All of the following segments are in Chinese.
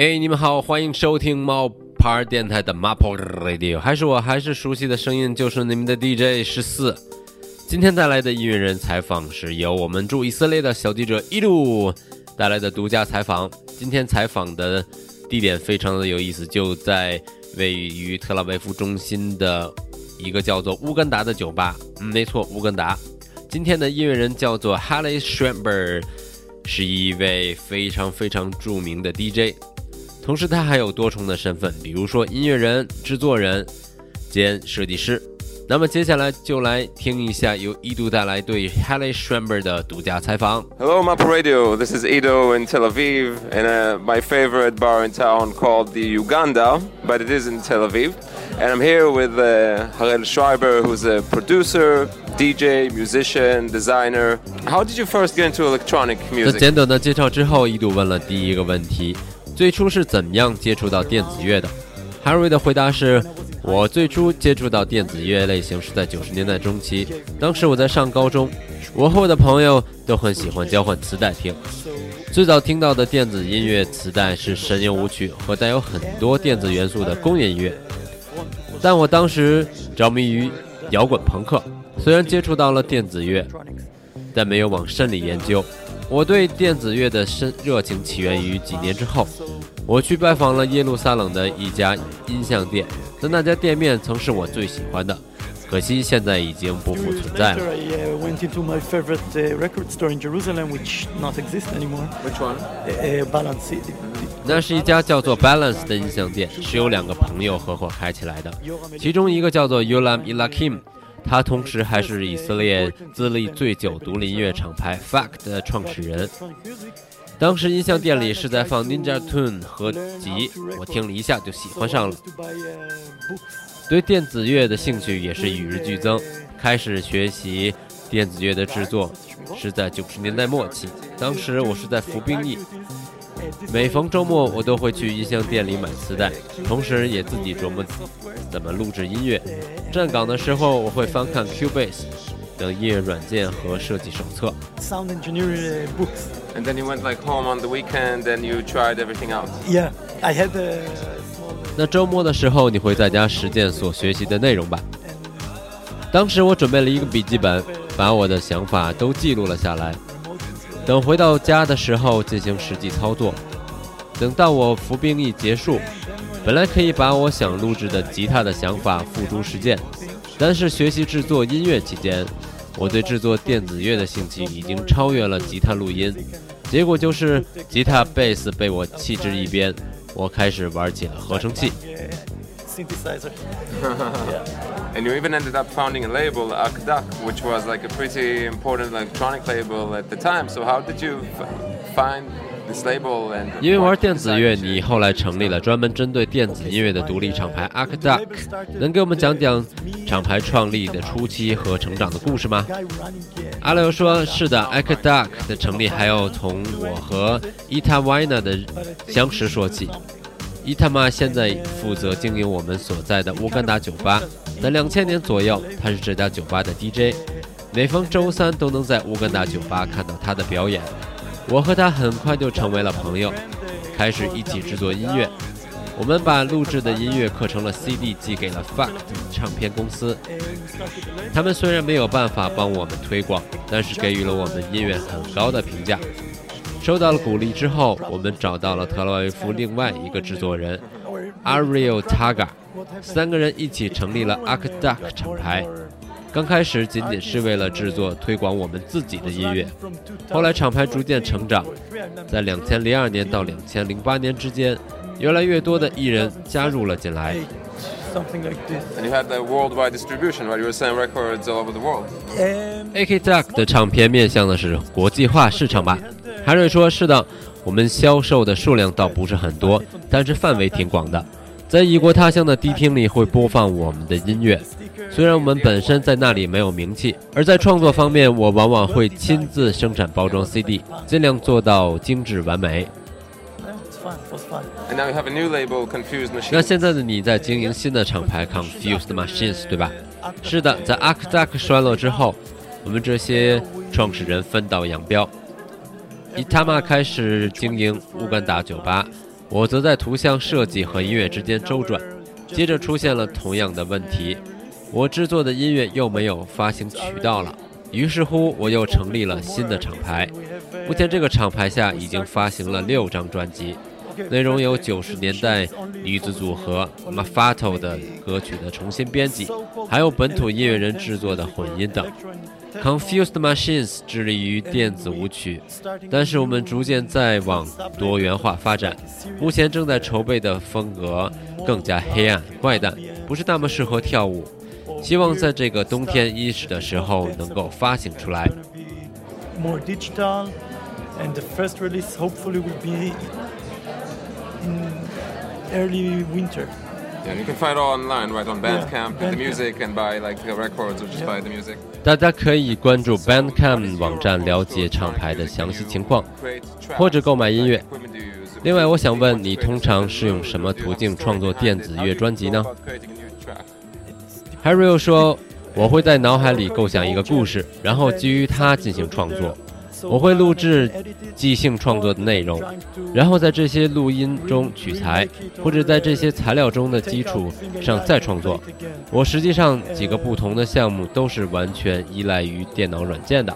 哎，你们好，欢迎收听猫牌电台的 Maple Radio，还是我，还是熟悉的声音，就是你们的 DJ 十四。今天带来的音乐人采访是由我们驻以色列的小记者一路带来的独家采访。今天采访的地点非常的有意思，就在位于特拉维夫中心的一个叫做乌干达的酒吧。嗯，没错，乌干达。今天的音乐人叫做 Halle Schreiber，是一位非常非常著名的 DJ。同时，他还有多重的身份，比如说音乐人、制作人兼设计师。那么接下来就来听一下由一度带来对 Halle Schreiber 的独家采访。Hello, Map Radio. This is Ido in Tel Aviv, in a, my favorite bar in town called the Uganda, but it is in Tel Aviv. And I'm here with uh, Harel Schreiber, who's a producer, DJ, musician, designer. How did you first get into electronic 在 music? 简短的介绍之后，一度问了第一个问题： 最初是怎样接触到电子乐的？Harry 的回答是：我最初接触到电子乐类型是在九十年代中期，当时我在上高中，我和我的朋友都很喜欢交换磁带听。最早听到的电子音乐磁带是神游舞曲和带有很多电子元素的工业音乐，但我当时着迷于摇滚朋克，虽然接触到了电子乐，但没有往深里研究。我对电子乐的深热情起源于几年之后，我去拜访了耶路撒冷的一家音像店，但那家店面曾是我最喜欢的，可惜现在已经不复存在了。I uh, went into my favorite uh, record store in Jerusalem, which not exist anymore. Which one? Uh, Balance 那是一家叫做 Balance 的音像店，是由两个朋友合伙开起来的，其中一个叫做 Yolam Ilakim，他同时还是以色列资历最久独立音乐厂牌 FAC 的创始人。当时音像店里是在放 Ninja Tune 合集，我听了一下就喜欢上了。对电子乐的兴趣也是与日俱增，开始学习电子乐的制作是在九十年代末期。当时我是在服兵役，每逢周末我都会去音像店里买磁带，同时也自己琢磨怎么录制音乐。站岗的时候，我会翻看 Cubase 等音乐软件和设计手册。Sound engineering books. And then you went like home on the weekend and you tried everything out. Yeah, I had. 那周末的时候，你会在家实践所学习的内容吧？当时我准备了一个笔记本，把我的想法都记录了下来。等回到家的时候进行实际操作。等到我服兵役结束，本来可以把我想录制的吉他的想法付诸实践，但是学习制作音乐期间，我对制作电子乐的兴趣已经超越了吉他录音。结果就是吉他、贝斯被我弃之一边，我开始玩起了合成器。Uh, synthesizer. And you even ended up founding a label, Akdak, which was like a pretty important electronic label at the time. So how did you find this label and 因为玩电子乐，你后来成立了专门针对电子音乐的独立厂牌 a k d u c k 能给我们讲讲厂牌创立的初期和成长的故事吗. Uh, 阿刘说：“是的 a k d u c k 的成立还要从我和伊塔维纳的相识说起。伊塔玛现在负责经营我们所在的乌干达酒吧。在两千年左右，他是这家酒吧的 DJ，每逢周三都能在乌干达酒吧看到他的表演。我和他很快就成为了朋友，开始一起制作音乐。我们把录制的音乐刻成了 CD，寄给了 Fact 唱片公司。他们虽然没有办法帮我们推广，但是给予了我们音乐很高的评价。收到了鼓励之后，我们找到了特拉维夫另外一个制作人 Ariel happened? 三个人一起成立了 Akdak 厂牌。刚开始仅仅是为了制作推广我们自己的音乐，后来厂牌逐渐成长，在两千零二年到两千零八年之间，越来越多的艺人加入了进来。something like this. And you had the worldwide distribution, right? You were selling records all over the world. Um, AK Duck 的唱片面向的是国际化市场吧？海瑞说：“是的，我们销售的数量倒不是很多，但是范围挺广的。在异国他乡的迪厅里会播放我们的音乐，虽然我们本身在那里没有名气。而在创作方面，我往往会亲自生产包装 CD，尽量做到精致完美。那现在的你在经营新的厂牌 Confused Machines，对吧？是的，在 a k d a k 衰落之后，我们这些创始人分道扬镳。伊塔玛开始经营乌干达酒吧，我则在图像设计和音乐之间周转。接着出现了同样的问题，我制作的音乐又没有发行渠道了。于是乎，我又成立了新的厂牌。目前这个厂牌下已经发行了六张专辑，内容有九十年代女子组合 Mafato 的歌曲的重新编辑，还有本土音乐人制作的混音等。Confused Machines 致力于电子舞曲，但是我们逐渐在往多元化发展。目前正在筹备的风格更加黑暗怪诞，不是那么适合跳舞。希望在这个冬天伊始的时候能够发行出来。More digital. and the first release hopefully will be in early winter. Yeah, you can find it all online, right on Bandcamp, yeah, the music, and buy like the records or just buy the music. 大家可以关注 Bandcamp 网站了解厂牌的详细情况，或者购买音乐。另外，我想问你，通常是用什么途径创作电子乐专辑呢？Harry 又说，我会在脑海里构想一个故事，然后基于它进行创作。我会录制即兴创作的内容，然后在这些录音中取材，或者在这些材料中的基础上再创作。我实际上几个不同的项目都是完全依赖于电脑软件的。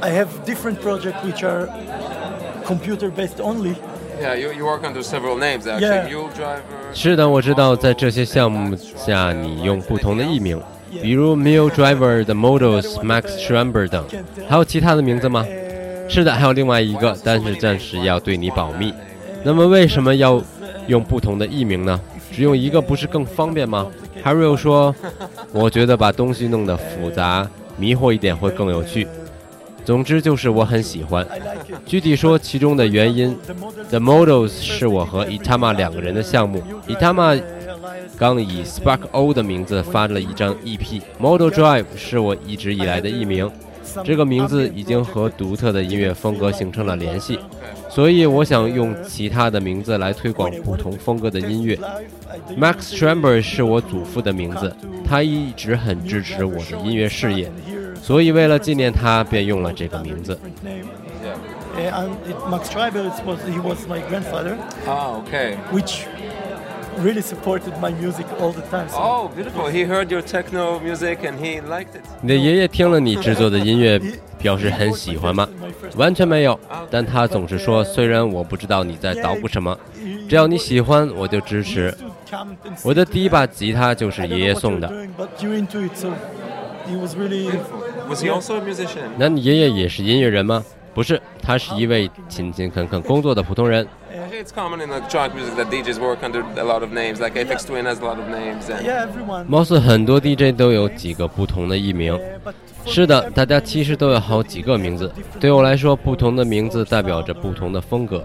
I have different projects which are computer based only. Yeah, you you work under several names actually. Mule Driver. 是的，我知道，在这些项目下你用不同的艺名，比如 Mule Driver 的 Models Max Schramber 等，还有其他的名字吗？是的，还有另外一个，但是暂时要对你保密。那么为什么要用不同的艺名呢？只用一个不是更方便吗？Harry 说：“我觉得把东西弄得复杂、迷惑一点会更有趣。总之就是我很喜欢。具体说其中的原因，The Models 是我和 Itama 两个人的项目。Itama 刚以 Spark O 的名字发了一张 EP，Model Drive 是我一直以来的艺名。”这个名字已经和独特的音乐风格形成了联系，所以我想用其他的名字来推广不同风格的音乐。Max Schramber 是我祖父的名字，他一直很支持我的音乐事业，所以为了纪念他，便用了这个名字。Max Schreiber was he was my grandfather. Ah, okay. Which really supported my music all the time. Oh, beautiful! He heard your techno music and he liked it. 你的爷爷听了你制作的音乐，表示很喜欢吗？完全没有，但他总是说，虽然我不知道你在捣鼓什么，只要你喜欢，我就支持。我的第一把吉他就是爷爷送的。那你爷爷也是音乐人吗？不是，他是一位勤勤恳恳工作的普通人。It's common in electronic music that DJs work under a lot of names, like Apex Twin has a lot of names. Yeah, everyone. 貌似很多 DJ 都有几个不同的艺名。是的，大家其实都有好几个名字。对我来说，不同的名字代表着不同的风格。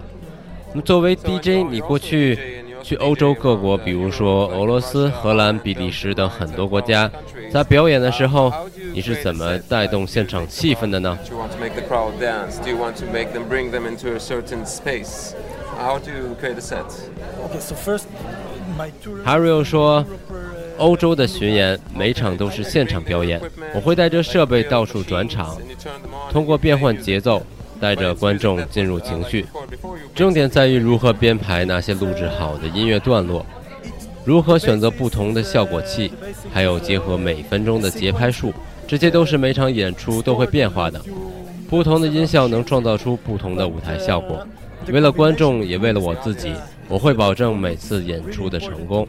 那么作为 DJ，你过去去欧洲各国，比如说俄罗斯、荷兰、比利时等很多国家，在表演的时候，你是怎么带动现场气氛的呢？A tour. Harry 说，欧洲的巡演每场都是现场表演，我会带着设备到处转场，通过变换节奏，带着观众进入情绪。重点在于如何编排那些录制好的音乐段落，如何选择不同的效果器，还有结合每分钟的节拍数，这些都是每场演出都会变化的。不同的音效能创造出不同的舞台效果。为了观众，也为了我自己，我会保证每次演出的成功。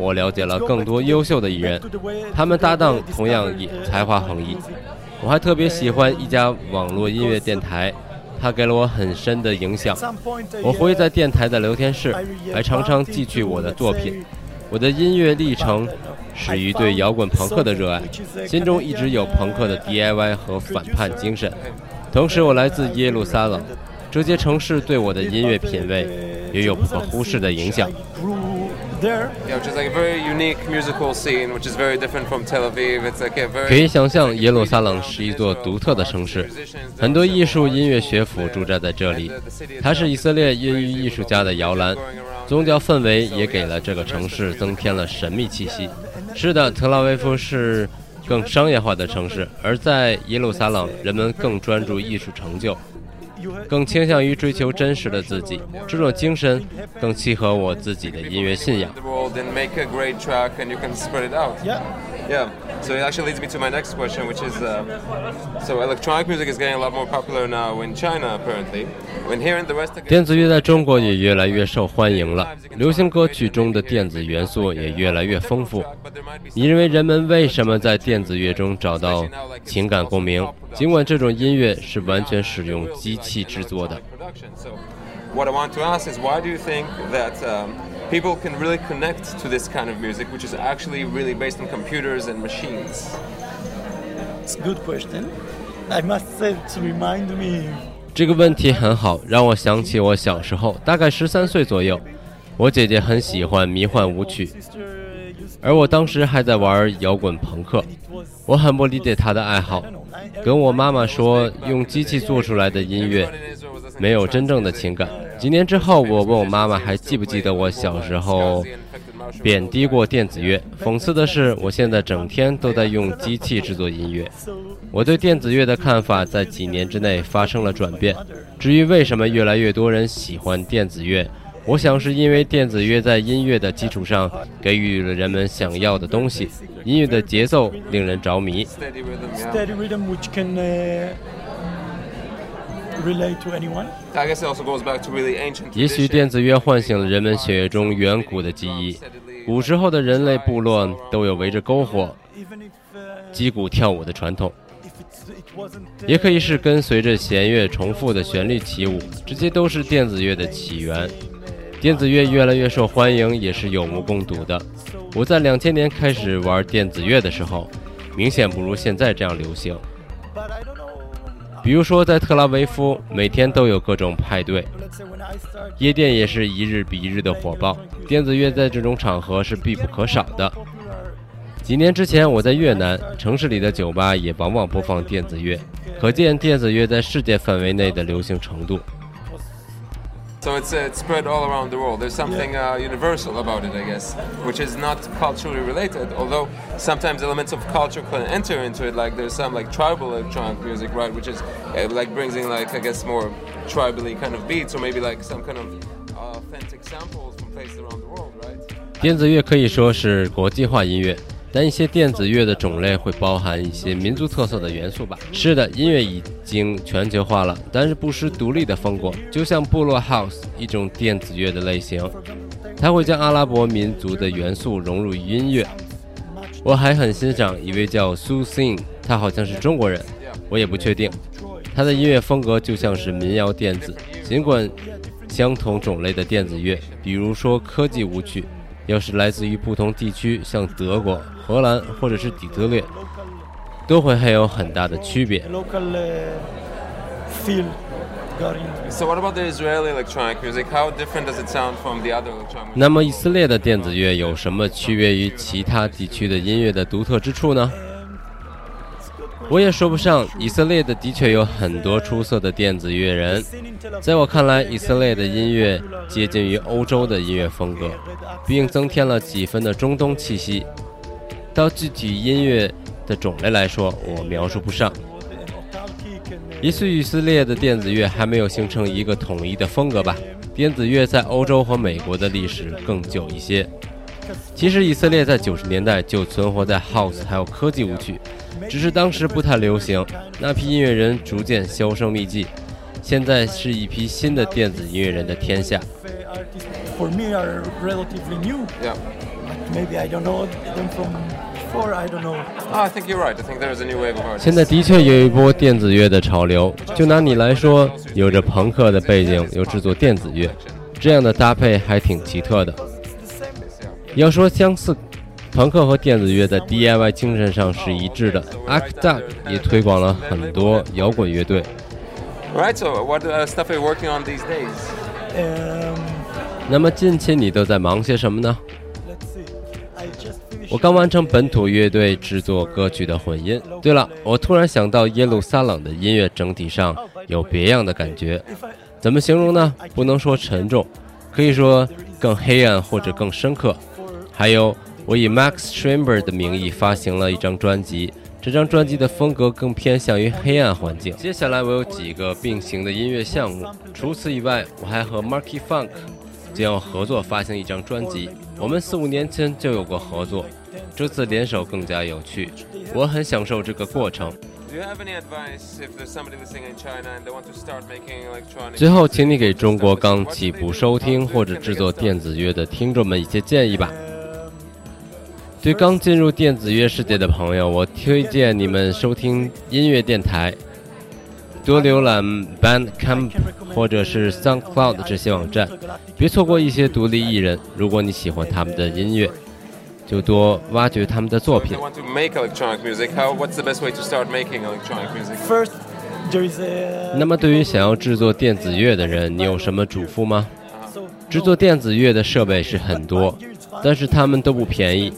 我了解了更多优秀的艺人。他们搭档同样也才华横溢。我还特别喜欢一家网络音乐电台，它给了我很深的影响。我活跃在电台的聊天室，还常常寄去我的作品。我的音乐历程。”始于对摇滚朋克的热爱，心中一直有朋克的 DIY 和反叛精神。同时，我来自耶路撒冷，这些城市对我的音乐品味也有不可忽视的影响。可以想象，耶路撒冷是一座独特的城市，很多艺术音乐学府驻扎在这里。它是以色列孕育艺术家的摇篮，宗教氛围也给了这个城市增添了神秘气息。是的，特拉维夫是更商业化的城市，而在耶路撒冷，人们更专注艺术成就。更倾向于追求真实的自己，这种精神更契合我自己的音乐信仰。Yeah. So it actually leads me to my next question, which is uh, so electronic music is getting a lot more popular now in China, apparently. When here in the West, 电子乐在中国也越来越受欢迎了，流行歌曲中的电子元素也越来越丰富。你认为人们为什么在电子乐中找到情感共鸣？尽管这种音乐是完全使用机器制作的。What I want to ask is, why do you think that um, people can really connect to this kind of music, which is actually really based on computers and machines? It's a good question. I must say to remind me. 这个问题很好，让我想起我小时候，大概十三岁左右，我姐姐很喜欢迷幻舞曲，而我当时还在玩摇滚朋克。我很不理解她的爱好，跟我妈妈说，用机器做出来的音乐没有真正的情感。几年之后，我问我妈妈还记不记得我小时候贬低过电子乐。讽刺的是，我现在整天都在用机器制作音乐。我对电子乐的看法在几年之内发生了转变。至于为什么越来越多人喜欢电子乐，我想是因为电子乐在音乐的基础上给予了人们想要的东西。音乐的节奏令人着迷。也许电子乐唤醒了人们血液中远古的记忆。古时候的人类部落都有围着篝火击鼓跳舞的传统，也可以是跟随着弦乐重复的旋律起舞，这些都是电子乐的起源。电子乐越来越受欢迎，也是有目共睹的。我在两千年开始玩电子乐的时候，明显不如现在这样流行。比如说，在特拉维夫，每天都有各种派对，夜店也是一日比一日的火爆。电子乐在这种场合是必不可少的。几年之前，我在越南城市里的酒吧也往往播放电子乐，可见电子乐在世界范围内的流行程度。So it's, uh, it's spread all around the world. There's something uh, universal about it, I guess, which is not culturally related. Although sometimes elements of culture can enter into it, like there's some like tribal electronic music, right, which is uh, like brings in like I guess more tribally kind of beats, or maybe like some kind of authentic samples from places around the world, right? 电子乐可以说是国际化音乐。 但一些电子乐的种类会包含一些民族特色的元素吧？是的，音乐已经全球化了，但是不失独立的风格。就像部落 House 一种电子乐的类型，它会将阿拉伯民族的元素融入音乐。我还很欣赏一位叫 Su Sing，他好像是中国人，我也不确定。他的音乐风格就像是民谣电子，尽管相同种类的电子乐，比如说科技舞曲。要是来自于不同地区，像德国、荷兰或者是底特律，都会还有很大的区别。那么以色列的电子乐有什么区别于其他地区的音乐的独特之处呢？我也说不上，以色列的的确有很多出色的电子乐人。在我看来，以色列的音乐接近于欧洲的音乐风格，并增添了几分的中东气息。到具体音乐的种类来说，我描述不上。也许以色列的电子乐还没有形成一个统一的风格吧。电子乐在欧洲和美国的历史更久一些。其实，以色列在九十年代就存活在 House 还有科技舞曲。只是当时不太流行，那批音乐人逐渐销声匿迹，现在是一批新的电子音乐人的天下。现在的确有一波电子乐的潮流。就拿你来说，有着朋克的背景，又制作电子乐，这样的搭配还挺奇特的。要说相似。朋克和电子乐在 DIY 精神上是一致的。a k d u c 也推广了很多摇滚乐队。Right. So, what uh, stuff are you working on these days? Um, 那么近期你都在忙些什么呢？我刚完成本土乐队制作歌曲的混音。对了，我突然想到耶路撒冷的音乐整体上有别样的感觉，怎么形容呢？不能说沉重，可以说更黑暗或者更深刻。还有，我以 Max Schreber 的名义发行了一张专辑，这张专辑的风格更偏向于黑暗环境。接下来我有几个并行的音乐项目，除此以外，我还和 Marky Funk 将要合作发行一张专辑。我们四五年前就有过合作，这次联手更加有趣，我很享受这个过程。最后，请你给中国刚起步收听或者制作电子乐的听众们一些建议吧。对刚进入电子乐世界的朋友，我推荐你们收听音乐电台、多浏览 Bandcamp 或者是 SoundCloud 这些网站，别错过一些独立艺人。如果你喜欢他们的音乐。就多挖掘他们的作品。那么，对于想要制作电子乐的人，你有什么嘱咐吗？制作电子乐的设备是很多，但是他们都不便宜。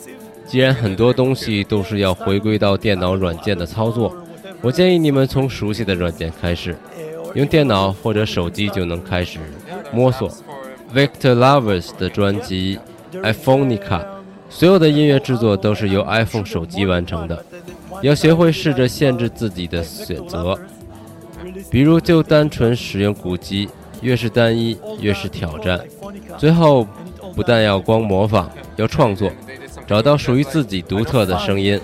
既然很多东西都是要回归到电脑软件的操作，我建议你们从熟悉的软件开始，用电脑或者手机就能开始摸索。Victor Lovers 的专辑《iPhoneica》。所有的音乐制作都是由 iPhone 手机完成的。要学会试着限制自己的选择，比如就单纯使用鼓机，越是单一越是挑战。最后，不但要光模仿，要创作，找到属于自己独特的声音。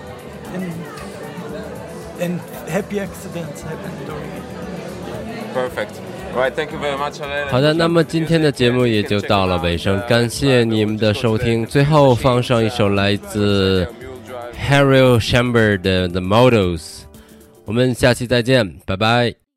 And, and happy accidents happen during it. Perfect. 好的，那么今天的节目也就到了尾声，感谢你们的收听。最后放上一首来自 Harry s h a m b e r 的《The Models》，我们下期再见，拜拜。